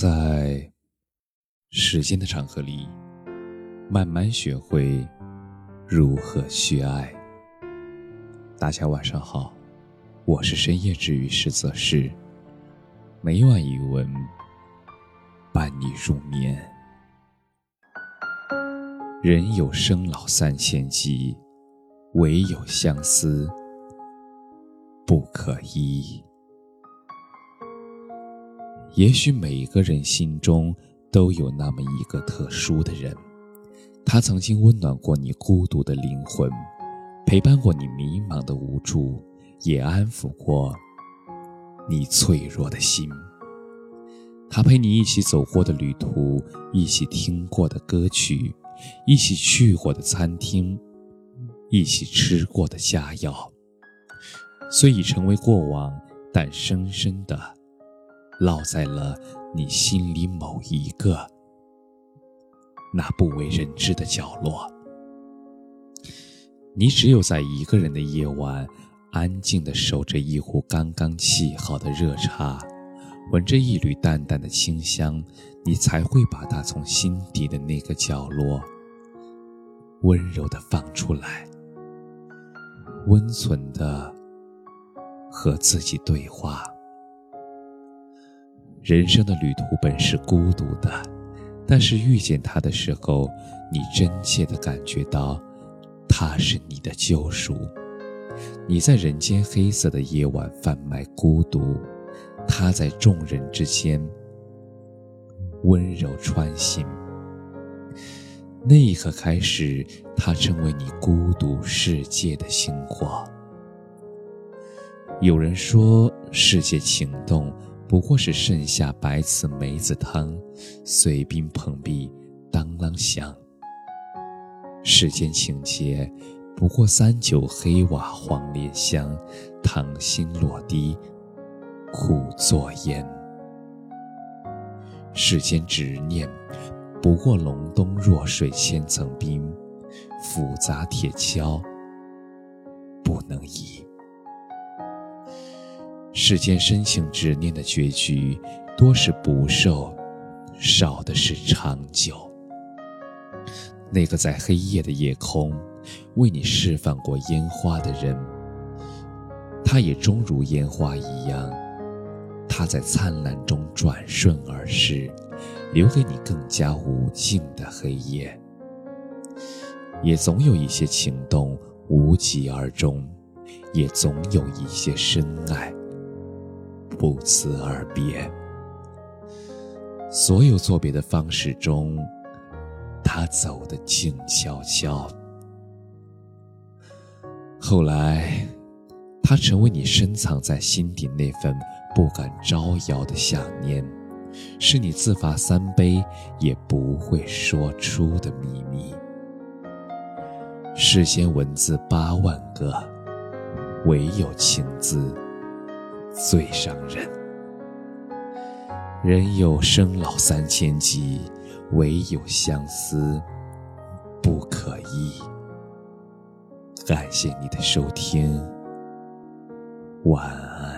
在时间的长河里，慢慢学会如何去爱。大家晚上好，我是深夜治愈师泽是，每晚一文伴你入眠。人有生老三千疾，唯有相思不可医。也许每个人心中都有那么一个特殊的人，他曾经温暖过你孤独的灵魂，陪伴过你迷茫的无助，也安抚过你脆弱的心。他陪你一起走过的旅途，一起听过的歌曲，一起去过的餐厅，一起吃过的佳肴，虽已成为过往，但深深的。烙在了你心里某一个那不为人知的角落。你只有在一个人的夜晚，安静的守着一壶刚刚沏好的热茶，闻着一缕淡淡的清香，你才会把它从心底的那个角落温柔的放出来，温存的和自己对话。人生的旅途本是孤独的，但是遇见他的时候，你真切的感觉到，他是你的救赎。你在人间黑色的夜晚贩卖孤独，他在众人之间温柔穿行。那一刻开始，他成为你孤独世界的星火。有人说，世界情动。不过是盛夏白瓷梅子汤，碎冰碰壁，当啷响。世间情劫，不过三九黑瓦黄莲香，糖心落滴，苦作烟。世间执念，不过隆冬弱水千层冰，复杂铁锹，不能移。世间深情执念的结局，多是不寿，少的是长久。那个在黑夜的夜空为你释放过烟花的人，他也终如烟花一样，他在灿烂中转瞬而逝，留给你更加无尽的黑夜。也总有一些情动无疾而终，也总有一些深爱。不辞而别，所有作别的方式中，他走得静悄悄。后来，他成为你深藏在心底那份不敢招摇的想念，是你自罚三杯也不会说出的秘密。世间文字八万个，唯有情字。最伤人。人有生老三千疾，唯有相思不可医。感谢你的收听，晚安。